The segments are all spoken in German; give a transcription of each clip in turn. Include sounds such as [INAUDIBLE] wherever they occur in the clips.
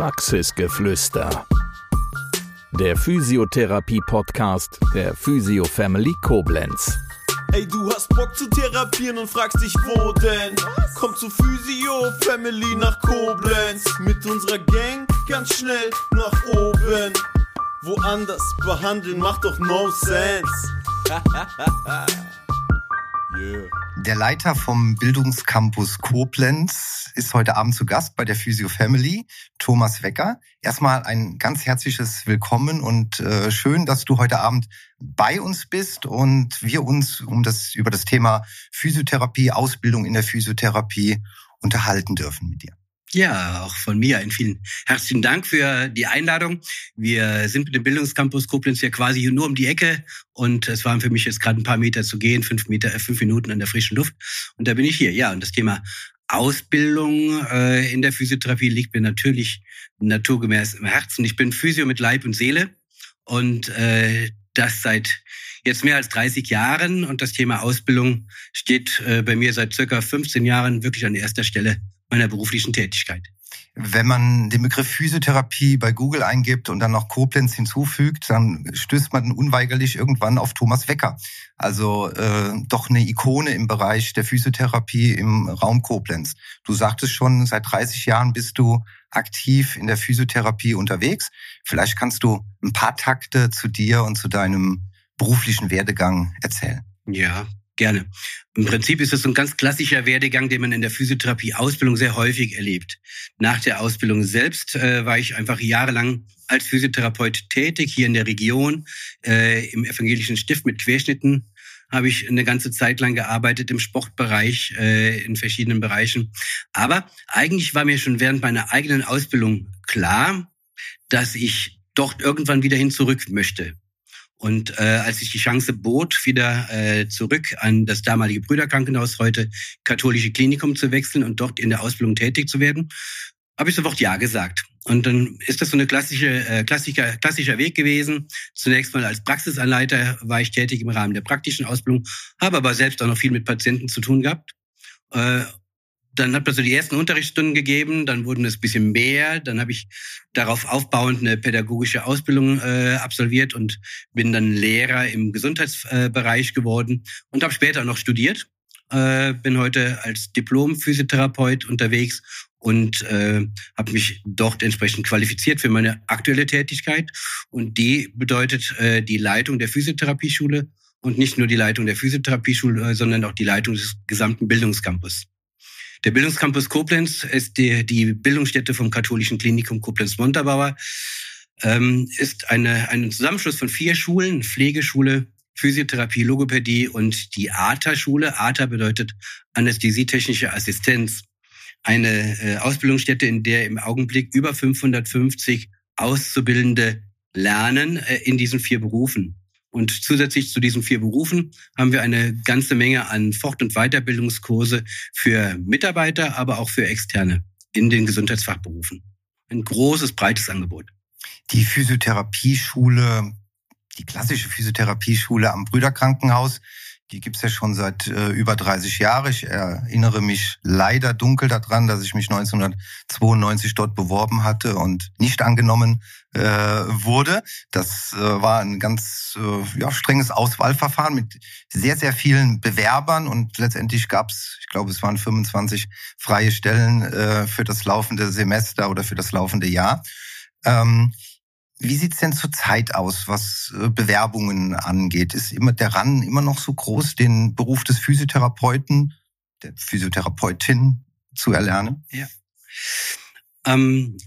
Praxisgeflüster. Der Physiotherapie-Podcast der Physio Family Koblenz. Ey, du hast Bock zu therapieren und fragst dich, wo denn? Komm zu Physio Family nach Koblenz. Mit unserer Gang ganz schnell nach oben. Woanders behandeln macht doch no sense. [LAUGHS] yeah. Der Leiter vom Bildungscampus Koblenz ist heute Abend zu Gast bei der Physio Family, Thomas Wecker. Erstmal ein ganz herzliches Willkommen und äh, schön, dass du heute Abend bei uns bist und wir uns um das, über das Thema Physiotherapie, Ausbildung in der Physiotherapie unterhalten dürfen mit dir. Ja, auch von mir einen vielen herzlichen Dank für die Einladung. Wir sind mit dem Bildungscampus Koblenz ja quasi nur um die Ecke und es waren für mich jetzt gerade ein paar Meter zu gehen, fünf Meter, äh, fünf Minuten an der frischen Luft und da bin ich hier. Ja, und das Thema Ausbildung äh, in der Physiotherapie liegt mir natürlich naturgemäß im Herzen. Ich bin Physio mit Leib und Seele und äh, das seit jetzt mehr als 30 Jahren und das Thema Ausbildung steht äh, bei mir seit circa 15 Jahren wirklich an erster Stelle meiner beruflichen Tätigkeit. Wenn man den Begriff Physiotherapie bei Google eingibt und dann noch Koblenz hinzufügt, dann stößt man unweigerlich irgendwann auf Thomas Wecker. Also äh, doch eine Ikone im Bereich der Physiotherapie im Raum Koblenz. Du sagtest schon, seit 30 Jahren bist du aktiv in der Physiotherapie unterwegs. Vielleicht kannst du ein paar Takte zu dir und zu deinem beruflichen Werdegang erzählen. Ja, Gerne. Im Prinzip ist es ein ganz klassischer Werdegang, den man in der Physiotherapie-Ausbildung sehr häufig erlebt. Nach der Ausbildung selbst äh, war ich einfach jahrelang als Physiotherapeut tätig, hier in der Region, äh, im evangelischen Stift mit Querschnitten habe ich eine ganze Zeit lang gearbeitet im Sportbereich, äh, in verschiedenen Bereichen. Aber eigentlich war mir schon während meiner eigenen Ausbildung klar, dass ich dort irgendwann wieder hin zurück möchte. Und äh, als sich die Chance bot, wieder äh, zurück an das damalige Brüderkrankenhaus, heute katholische Klinikum zu wechseln und dort in der Ausbildung tätig zu werden, habe ich sofort Ja gesagt. Und dann ist das so eine klassische, äh, klassischer, klassischer Weg gewesen. Zunächst mal als Praxisanleiter war ich tätig im Rahmen der praktischen Ausbildung, habe aber selbst auch noch viel mit Patienten zu tun gehabt. Äh, dann hat man so die ersten Unterrichtsstunden gegeben, dann wurden es ein bisschen mehr, dann habe ich darauf aufbauend eine pädagogische Ausbildung äh, absolviert und bin dann Lehrer im Gesundheitsbereich geworden und habe später noch studiert. Äh, bin heute als Diplom-Physiotherapeut unterwegs und äh, habe mich dort entsprechend qualifiziert für meine aktuelle Tätigkeit. Und die bedeutet äh, die Leitung der Physiotherapieschule und nicht nur die Leitung der Physiotherapieschule, sondern auch die Leitung des gesamten Bildungscampus. Der Bildungscampus Koblenz ist die, die Bildungsstätte vom katholischen Klinikum Koblenz-Montabaur, ähm, ist eine, ein Zusammenschluss von vier Schulen, Pflegeschule, Physiotherapie, Logopädie und die ATA-Schule. ATA bedeutet Anästhesietechnische Assistenz. Eine äh, Ausbildungsstätte, in der im Augenblick über 550 Auszubildende lernen äh, in diesen vier Berufen. Und zusätzlich zu diesen vier Berufen haben wir eine ganze Menge an Fort- und Weiterbildungskurse für Mitarbeiter, aber auch für Externe in den Gesundheitsfachberufen. Ein großes, breites Angebot. Die Physiotherapieschule, die klassische Physiotherapieschule am Brüderkrankenhaus, die gibt's ja schon seit äh, über 30 Jahren. Ich erinnere mich leider dunkel daran, dass ich mich 1992 dort beworben hatte und nicht angenommen äh, wurde. Das äh, war ein ganz äh, ja, strenges Auswahlverfahren mit sehr, sehr vielen Bewerbern und letztendlich gab's, ich glaube, es waren 25 freie Stellen äh, für das laufende Semester oder für das laufende Jahr. Ähm, wie sieht's denn zurzeit aus, was äh, Bewerbungen angeht? Ist immer der RAN immer noch so groß, den Beruf des Physiotherapeuten, der Physiotherapeutin zu erlernen? Ja. Ähm,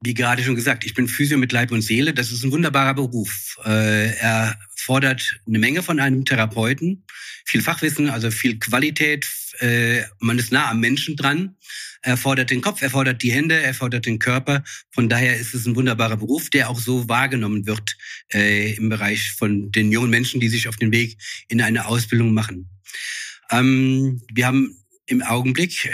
wie gerade schon gesagt, ich bin Physio mit Leib und Seele. Das ist ein wunderbarer Beruf. Äh, er fordert eine Menge von einem Therapeuten, viel Fachwissen, also viel Qualität. Äh, man ist nah am Menschen dran. Er fordert den Kopf, er fordert die Hände, er fordert den Körper. Von daher ist es ein wunderbarer Beruf, der auch so wahrgenommen wird äh, im Bereich von den jungen Menschen, die sich auf den Weg in eine Ausbildung machen. Ähm, wir haben im Augenblick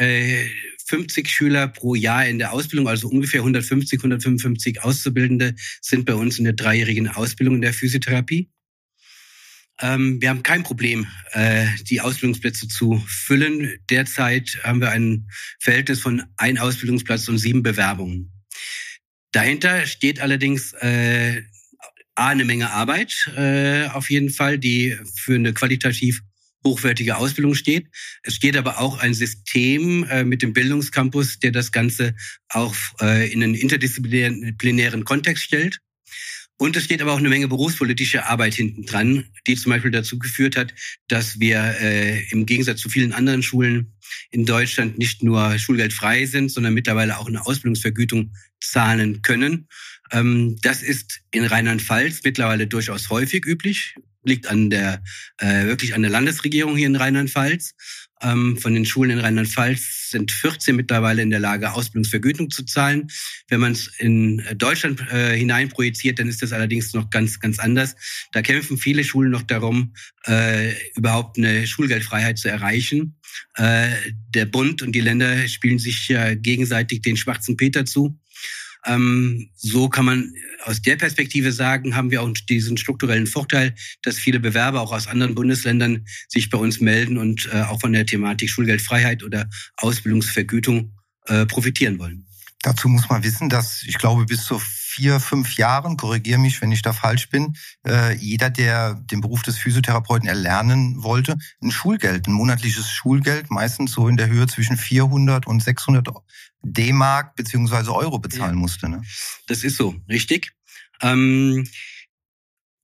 50 Schüler pro Jahr in der Ausbildung, also ungefähr 150, 155 Auszubildende sind bei uns in der dreijährigen Ausbildung in der Physiotherapie. Ähm, wir haben kein Problem, äh, die Ausbildungsplätze zu füllen. Derzeit haben wir ein Verhältnis von ein Ausbildungsplatz und sieben Bewerbungen. Dahinter steht allerdings äh, A, eine Menge Arbeit äh, auf jeden Fall, die für eine qualitativ hochwertige Ausbildung steht. Es steht aber auch ein System äh, mit dem Bildungscampus, der das Ganze auch äh, in einen interdisziplinären Kontext stellt. Und es steht aber auch eine Menge berufspolitische Arbeit hinten dran, die zum Beispiel dazu geführt hat, dass wir äh, im Gegensatz zu vielen anderen Schulen in Deutschland nicht nur schulgeldfrei sind, sondern mittlerweile auch eine Ausbildungsvergütung zahlen können. Ähm, das ist in Rheinland-Pfalz mittlerweile durchaus häufig üblich liegt an der äh, wirklich an der Landesregierung hier in Rheinland-Pfalz. Ähm, von den Schulen in Rheinland-Pfalz sind 14 mittlerweile in der Lage, Ausbildungsvergütung zu zahlen. Wenn man es in Deutschland äh, hinein projiziert, dann ist das allerdings noch ganz, ganz anders. Da kämpfen viele Schulen noch darum, äh, überhaupt eine Schulgeldfreiheit zu erreichen. Äh, der Bund und die Länder spielen sich ja gegenseitig den schwarzen Peter zu. Ähm, so kann man aus der Perspektive sagen, haben wir auch diesen strukturellen Vorteil, dass viele Bewerber auch aus anderen Bundesländern sich bei uns melden und äh, auch von der Thematik Schulgeldfreiheit oder Ausbildungsvergütung äh, profitieren wollen. Dazu muss man wissen, dass ich glaube, bis zu vier, fünf Jahren, korrigiere mich, wenn ich da falsch bin, äh, jeder, der den Beruf des Physiotherapeuten erlernen wollte, ein Schulgeld, ein monatliches Schulgeld, meistens so in der Höhe zwischen 400 und 600 D-Mark beziehungsweise Euro bezahlen ja. musste. Ne? Das ist so, richtig. Ähm,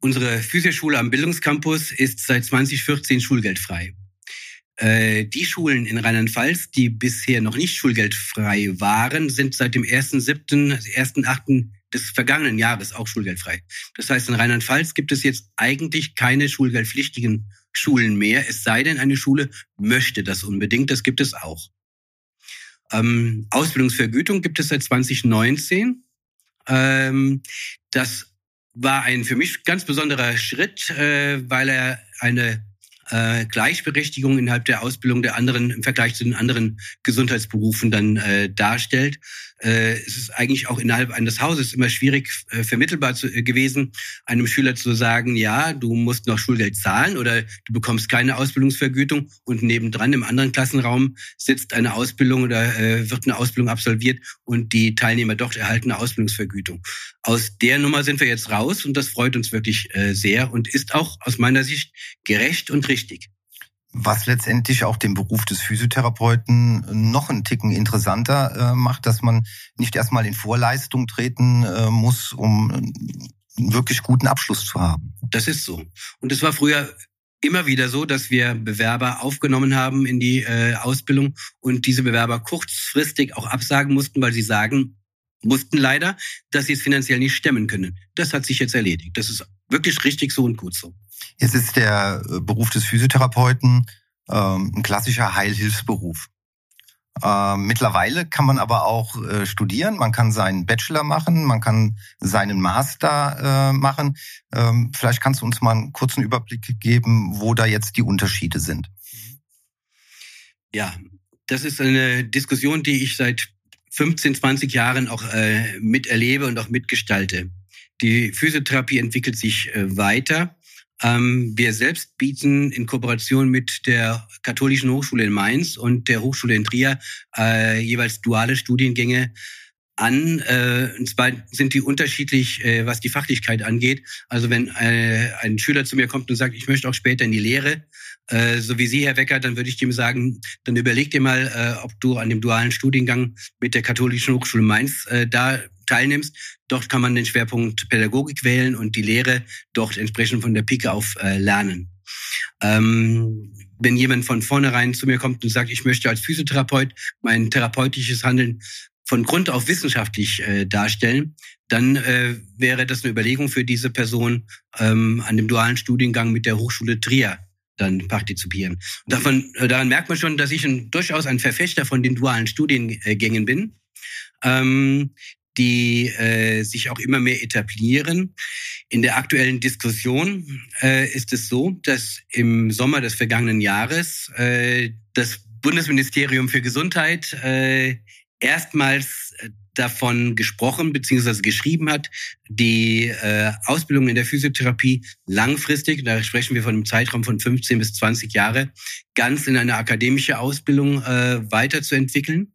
unsere Physioschule am Bildungscampus ist seit 2014 schulgeldfrei. Äh, die Schulen in Rheinland-Pfalz, die bisher noch nicht schulgeldfrei waren, sind seit dem 1.7., 1.8. des vergangenen Jahres auch schulgeldfrei. Das heißt, in Rheinland-Pfalz gibt es jetzt eigentlich keine schulgeldpflichtigen Schulen mehr, es sei denn, eine Schule möchte das unbedingt. Das gibt es auch. Ähm, Ausbildungsvergütung gibt es seit 2019. Ähm, das war ein für mich ganz besonderer Schritt, äh, weil er eine äh, Gleichberechtigung innerhalb der Ausbildung der anderen im Vergleich zu den anderen Gesundheitsberufen dann äh, darstellt. Äh, es ist eigentlich auch innerhalb eines Hauses immer schwierig äh, vermittelbar zu, äh, gewesen, einem Schüler zu sagen, ja, du musst noch Schulgeld zahlen oder du bekommst keine Ausbildungsvergütung und nebendran im anderen Klassenraum sitzt eine Ausbildung oder äh, wird eine Ausbildung absolviert und die Teilnehmer doch erhalten eine Ausbildungsvergütung. Aus der Nummer sind wir jetzt raus und das freut uns wirklich äh, sehr und ist auch aus meiner Sicht gerecht und richtig was letztendlich auch den Beruf des Physiotherapeuten noch einen Ticken interessanter äh, macht, dass man nicht erstmal in Vorleistung treten äh, muss, um einen wirklich guten Abschluss zu haben. Das ist so. Und es war früher immer wieder so, dass wir Bewerber aufgenommen haben in die äh, Ausbildung und diese Bewerber kurzfristig auch absagen mussten, weil sie sagen mussten leider, dass sie es finanziell nicht stemmen können. Das hat sich jetzt erledigt. Das ist wirklich richtig so und gut so. Jetzt ist der äh, Beruf des Physiotherapeuten ähm, ein klassischer Heilhilfsberuf. Ähm, mittlerweile kann man aber auch äh, studieren, man kann seinen Bachelor machen, man kann seinen Master äh, machen. Ähm, vielleicht kannst du uns mal einen kurzen Überblick geben, wo da jetzt die Unterschiede sind. Ja, das ist eine Diskussion, die ich seit 15, 20 Jahren auch äh, miterlebe und auch mitgestalte. Die Physiotherapie entwickelt sich äh, weiter. Ähm, wir selbst bieten in Kooperation mit der Katholischen Hochschule in Mainz und der Hochschule in Trier äh, jeweils duale Studiengänge an. Äh, und zwar sind die unterschiedlich, äh, was die Fachlichkeit angeht. Also wenn äh, ein Schüler zu mir kommt und sagt, ich möchte auch später in die Lehre, äh, so wie Sie, Herr Wecker, dann würde ich dem sagen, dann überleg dir mal, äh, ob du an dem dualen Studiengang mit der Katholischen Hochschule Mainz äh, da teilnimmst. Dort kann man den Schwerpunkt Pädagogik wählen und die Lehre dort entsprechend von der Pike auf äh, lernen. Ähm, wenn jemand von vornherein zu mir kommt und sagt, ich möchte als Physiotherapeut mein therapeutisches Handeln von Grund auf wissenschaftlich äh, darstellen, dann äh, wäre das eine Überlegung für diese Person, ähm, an dem dualen Studiengang mit der Hochschule Trier dann partizipieren. Davon, äh, daran merkt man schon, dass ich ein, durchaus ein Verfechter von den dualen Studiengängen bin. Ähm, die äh, sich auch immer mehr etablieren. In der aktuellen Diskussion äh, ist es so, dass im Sommer des vergangenen Jahres äh, das Bundesministerium für Gesundheit äh, erstmals äh, davon gesprochen bzw. geschrieben hat, die äh, Ausbildung in der Physiotherapie langfristig, da sprechen wir von einem Zeitraum von 15 bis 20 Jahre, ganz in eine akademische Ausbildung äh, weiterzuentwickeln.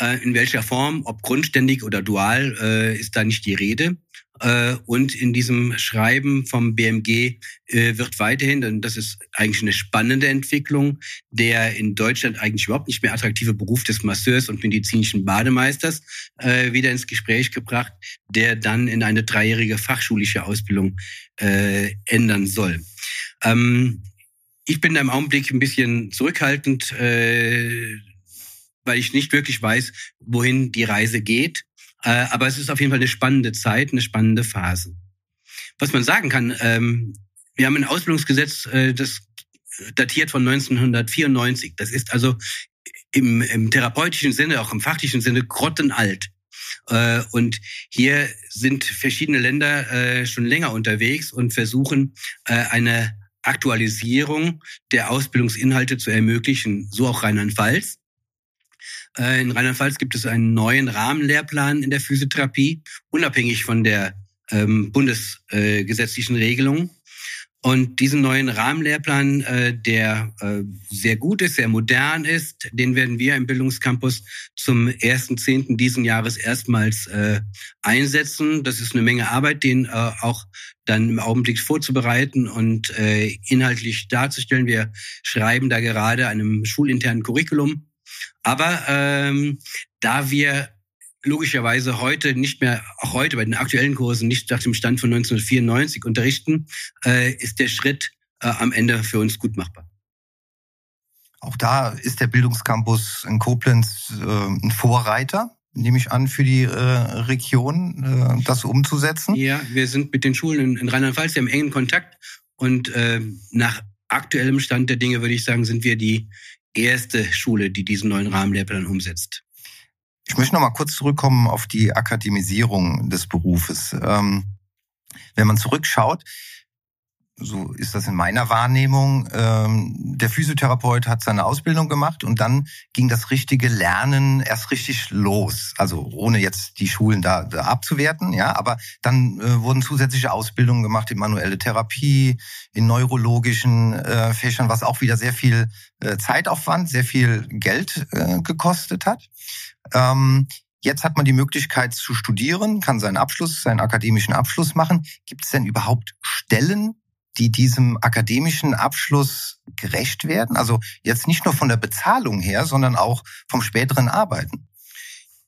Äh, in welcher Form, ob grundständig oder dual, äh, ist da nicht die Rede. Äh, und in diesem Schreiben vom BMG wird weiterhin, und das ist eigentlich eine spannende Entwicklung, der in Deutschland eigentlich überhaupt nicht mehr attraktive Beruf des Masseurs und medizinischen Bademeisters wieder ins Gespräch gebracht, der dann in eine dreijährige fachschulische Ausbildung ändern soll. Ähm, ich bin da im Augenblick ein bisschen zurückhaltend, weil ich nicht wirklich weiß, wohin die Reise geht. Äh, aber es ist auf jeden Fall eine spannende Zeit, eine spannende Phase. Was man sagen kann, ähm, wir haben ein Ausbildungsgesetz, äh, das datiert von 1994. Das ist also im, im therapeutischen Sinne, auch im fachlichen Sinne, grottenalt. Äh, und hier sind verschiedene Länder schon länger unterwegs und versuchen eine Aktualisierung der Ausbildungsinhalte zu ermöglichen, so auch Rheinland-Pfalz. Äh, in Rheinland-Pfalz gibt es einen neuen Rahmenlehrplan in der Physiotherapie, unabhängig von der ähm, bundesgesetzlichen äh, Regelung. Und diesen neuen Rahmenlehrplan, äh, der äh, sehr gut ist, sehr modern ist, den werden wir im Bildungscampus zum 1.10. diesen Jahres erstmals äh, einsetzen. Das ist eine Menge Arbeit, den äh, auch dann im Augenblick vorzubereiten und äh, inhaltlich darzustellen. Wir schreiben da gerade einem schulinternen Curriculum aber ähm, da wir logischerweise heute nicht mehr, auch heute bei den aktuellen Kursen nicht nach dem Stand von 1994 unterrichten, äh, ist der Schritt äh, am Ende für uns gut machbar. Auch da ist der Bildungscampus in Koblenz äh, ein Vorreiter, nehme ich an, für die äh, Region, äh, das umzusetzen. Ja, wir sind mit den Schulen in, in Rheinland-Pfalz im engen Kontakt und äh, nach aktuellem Stand der Dinge würde ich sagen, sind wir die erste Schule, die diesen neuen Rahmenlehrplan umsetzt. Ich möchte noch mal kurz zurückkommen auf die Akademisierung des Berufes. Ähm, wenn man zurückschaut, so ist das in meiner Wahrnehmung. Ähm, der Physiotherapeut hat seine Ausbildung gemacht und dann ging das richtige Lernen erst richtig los. Also ohne jetzt die Schulen da, da abzuwerten, ja, aber dann äh, wurden zusätzliche Ausbildungen gemacht in manuelle Therapie, in neurologischen äh, Fächern, was auch wieder sehr viel äh, Zeitaufwand, sehr viel Geld äh, gekostet hat. Ähm, Jetzt hat man die Möglichkeit zu studieren, kann seinen Abschluss, seinen akademischen Abschluss machen. Gibt es denn überhaupt Stellen die diesem akademischen Abschluss gerecht werden? Also jetzt nicht nur von der Bezahlung her, sondern auch vom späteren Arbeiten.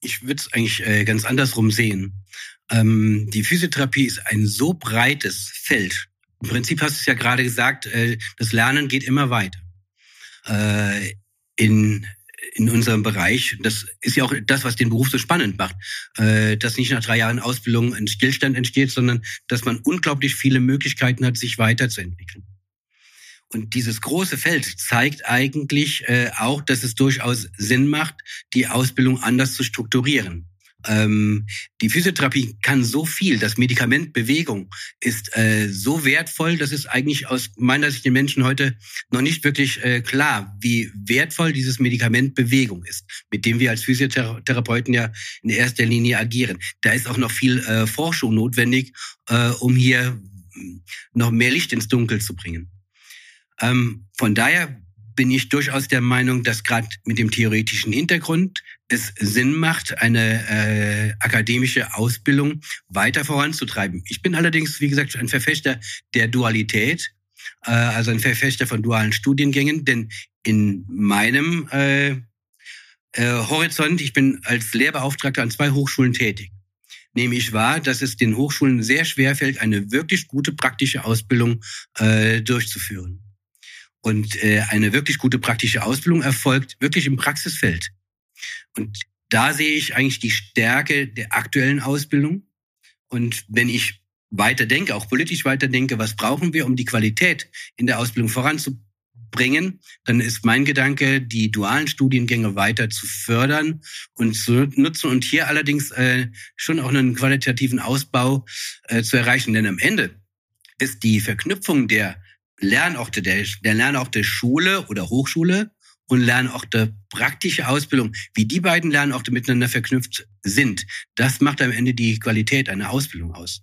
Ich würde es eigentlich äh, ganz andersrum sehen. Ähm, die Physiotherapie ist ein so breites Feld. Im Prinzip hast du es ja gerade gesagt, äh, das Lernen geht immer weiter. Äh, in in unserem Bereich. Das ist ja auch das, was den Beruf so spannend macht, äh, dass nicht nach drei Jahren Ausbildung ein Stillstand entsteht, sondern dass man unglaublich viele Möglichkeiten hat, sich weiterzuentwickeln. Und dieses große Feld zeigt eigentlich äh, auch, dass es durchaus Sinn macht, die Ausbildung anders zu strukturieren. Ähm, die Physiotherapie kann so viel. Das Medikament Bewegung ist äh, so wertvoll, dass es eigentlich aus meiner Sicht den Menschen heute noch nicht wirklich äh, klar, wie wertvoll dieses Medikament Bewegung ist, mit dem wir als Physiotherapeuten ja in erster Linie agieren. Da ist auch noch viel äh, Forschung notwendig, äh, um hier noch mehr Licht ins Dunkel zu bringen. Ähm, von daher bin ich durchaus der Meinung, dass gerade mit dem theoretischen Hintergrund es Sinn macht, eine äh, akademische Ausbildung weiter voranzutreiben. Ich bin allerdings, wie gesagt, ein Verfechter der Dualität, äh, also ein Verfechter von dualen Studiengängen, denn in meinem äh, äh, Horizont, ich bin als Lehrbeauftragter an zwei Hochschulen tätig nehme ich wahr, dass es den Hochschulen sehr schwer fällt, eine wirklich gute praktische Ausbildung äh, durchzuführen. Und äh, eine wirklich gute praktische Ausbildung erfolgt wirklich im Praxisfeld. Und da sehe ich eigentlich die Stärke der aktuellen Ausbildung. Und wenn ich weiter denke, auch politisch weiter denke, was brauchen wir, um die Qualität in der Ausbildung voranzubringen, dann ist mein Gedanke, die dualen Studiengänge weiter zu fördern und zu nutzen und hier allerdings äh, schon auch einen qualitativen Ausbau äh, zu erreichen. Denn am Ende ist die Verknüpfung der Lernorte der, der Lernorte Schule oder Hochschule und Lernorte praktische Ausbildung, wie die beiden Lernorte miteinander verknüpft sind, das macht am Ende die Qualität einer Ausbildung aus.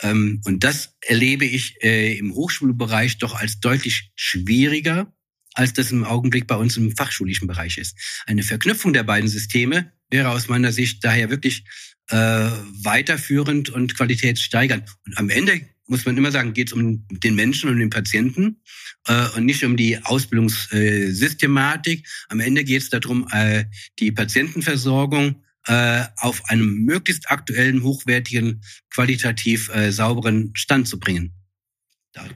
Ähm, und das erlebe ich äh, im Hochschulbereich doch als deutlich schwieriger, als das im Augenblick bei uns im fachschulischen Bereich ist. Eine Verknüpfung der beiden Systeme wäre aus meiner Sicht daher wirklich äh, weiterführend und qualitätssteigernd. Und am Ende muss man immer sagen, geht es um den Menschen und den Patienten äh, und nicht um die Ausbildungssystematik. Am Ende geht es darum, äh, die Patientenversorgung äh, auf einem möglichst aktuellen, hochwertigen, qualitativ äh, sauberen Stand zu bringen.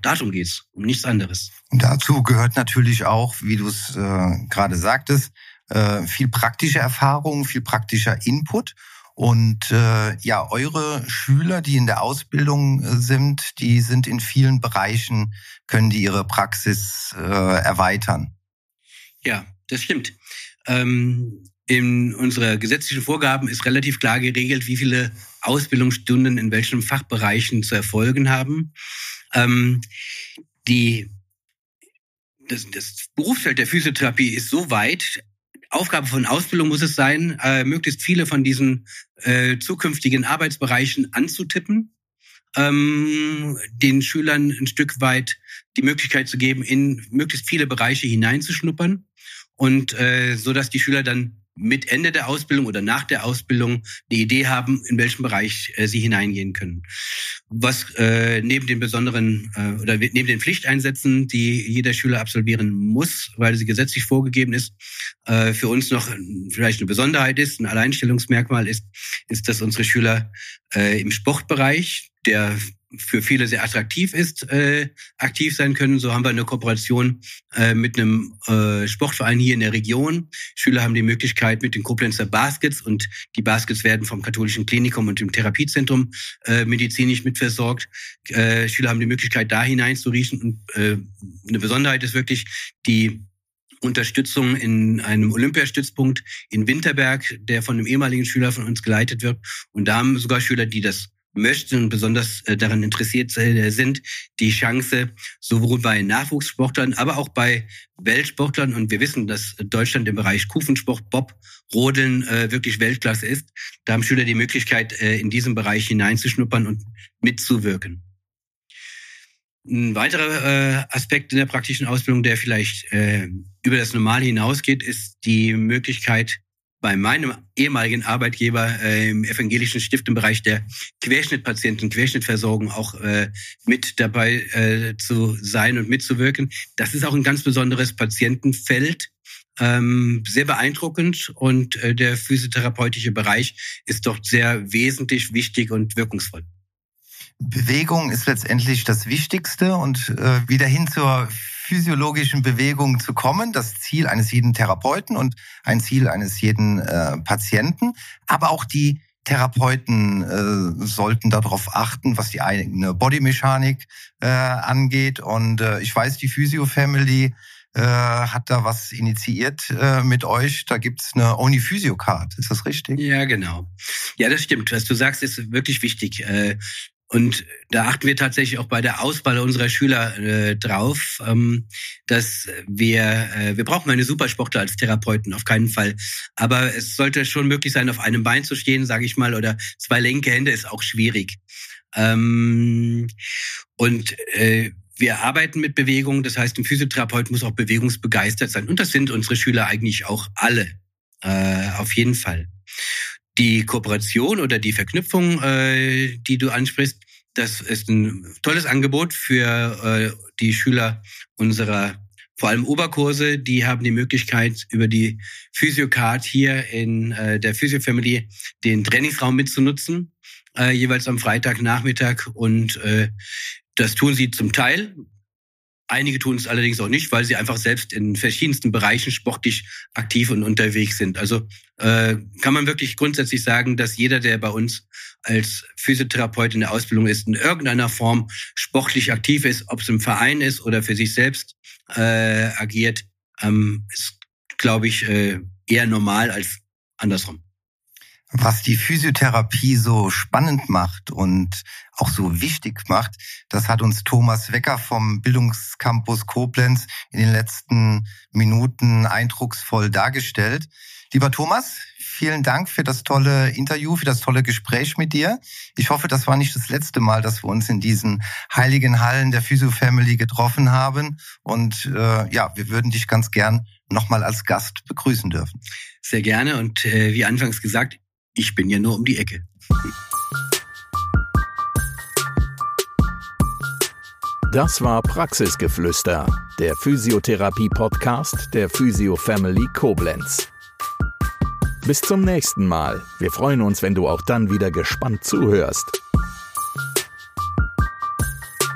Darum geht's, um nichts anderes. Und dazu gehört natürlich auch, wie du es äh, gerade sagtest, äh, viel praktische Erfahrung, viel praktischer Input. Und äh, ja, eure Schüler, die in der Ausbildung äh, sind, die sind in vielen Bereichen, können die ihre Praxis äh, erweitern. Ja, das stimmt. Ähm, in unserer gesetzlichen Vorgaben ist relativ klar geregelt, wie viele Ausbildungsstunden in welchen Fachbereichen zu erfolgen haben. Ähm, die, das, das Berufsfeld der Physiotherapie ist so weit. Aufgabe von Ausbildung muss es sein, äh, möglichst viele von diesen äh, zukünftigen Arbeitsbereichen anzutippen, ähm, den Schülern ein Stück weit die Möglichkeit zu geben, in möglichst viele Bereiche hineinzuschnuppern und äh, so dass die Schüler dann mit Ende der Ausbildung oder nach der Ausbildung eine Idee haben, in welchem Bereich äh, sie hineingehen können. Was äh, neben den besonderen äh, oder neben den Pflichteinsätzen, die jeder Schüler absolvieren muss, weil sie gesetzlich vorgegeben ist, äh, für uns noch vielleicht eine Besonderheit ist, ein Alleinstellungsmerkmal ist, ist, dass unsere Schüler äh, im Sportbereich, der für viele sehr attraktiv ist, äh, aktiv sein können. So haben wir eine Kooperation äh, mit einem äh, Sportverein hier in der Region. Schüler haben die Möglichkeit mit den Koblenzer Baskets und die Baskets werden vom katholischen Klinikum und dem Therapiezentrum äh, medizinisch mitversorgt. Äh, Schüler haben die Möglichkeit, da hineinzuriechen. Und äh, eine Besonderheit ist wirklich die Unterstützung in einem Olympiastützpunkt in Winterberg, der von einem ehemaligen Schüler von uns geleitet wird. Und da haben sogar Schüler, die das möchten und besonders äh, daran interessiert äh, sind, die Chance sowohl bei Nachwuchssportlern, aber auch bei Weltsportlern und wir wissen, dass Deutschland im Bereich Kufensport, Bob, Rodeln äh, wirklich Weltklasse ist. Da haben Schüler die Möglichkeit, in diesem Bereich hineinzuschnuppern und mitzuwirken. Ein weiterer Aspekt in der praktischen Ausbildung, der vielleicht über das Normale hinausgeht, ist die Möglichkeit, bei meinem ehemaligen Arbeitgeber äh, im evangelischen Stift im Bereich der Querschnittpatienten, Querschnittversorgung auch äh, mit dabei äh, zu sein und mitzuwirken. Das ist auch ein ganz besonderes Patientenfeld, ähm, sehr beeindruckend und äh, der physiotherapeutische Bereich ist dort sehr wesentlich wichtig und wirkungsvoll. Bewegung ist letztendlich das Wichtigste und äh, wieder hin zur physiologischen Bewegungen zu kommen, das Ziel eines jeden Therapeuten und ein Ziel eines jeden äh, Patienten, aber auch die Therapeuten äh, sollten darauf achten, was die eigene Bodymechanik äh, angeht. Und äh, ich weiß, die Physio Family äh, hat da was initiiert äh, mit euch. Da gibt's eine Only Physio Card. Ist das richtig? Ja, genau. Ja, das stimmt. Was du sagst, ist wirklich wichtig. Äh, und da achten wir tatsächlich auch bei der Auswahl unserer Schüler äh, drauf, ähm, dass wir, äh, wir brauchen eine Supersportler als Therapeuten, auf keinen Fall. Aber es sollte schon möglich sein, auf einem Bein zu stehen, sage ich mal, oder zwei linke Hände ist auch schwierig. Ähm, und äh, wir arbeiten mit Bewegung, das heißt, ein Physiotherapeut muss auch bewegungsbegeistert sein. Und das sind unsere Schüler eigentlich auch alle, äh, auf jeden Fall die Kooperation oder die Verknüpfung, äh, die du ansprichst, das ist ein tolles Angebot für äh, die Schüler unserer vor allem Oberkurse, die haben die Möglichkeit, über die Physiocard hier in äh, der Physio Family den Trainingsraum mitzunutzen, äh, jeweils am Freitagnachmittag. Und äh, das tun sie zum Teil Einige tun es allerdings auch nicht, weil sie einfach selbst in verschiedensten Bereichen sportlich aktiv und unterwegs sind. Also äh, kann man wirklich grundsätzlich sagen, dass jeder, der bei uns als Physiotherapeut in der Ausbildung ist, in irgendeiner Form sportlich aktiv ist, ob es im Verein ist oder für sich selbst äh, agiert, ähm, ist, glaube ich, äh, eher normal als andersrum was die Physiotherapie so spannend macht und auch so wichtig macht, das hat uns Thomas Wecker vom Bildungscampus Koblenz in den letzten Minuten eindrucksvoll dargestellt. Lieber Thomas, vielen Dank für das tolle Interview, für das tolle Gespräch mit dir. Ich hoffe, das war nicht das letzte Mal, dass wir uns in diesen heiligen Hallen der Physio Family getroffen haben. Und äh, ja, wir würden dich ganz gern nochmal als Gast begrüßen dürfen. Sehr gerne und äh, wie anfangs gesagt, ich bin ja nur um die Ecke. Das war Praxisgeflüster, der Physiotherapie-Podcast der Physio Family Koblenz. Bis zum nächsten Mal. Wir freuen uns, wenn du auch dann wieder gespannt zuhörst.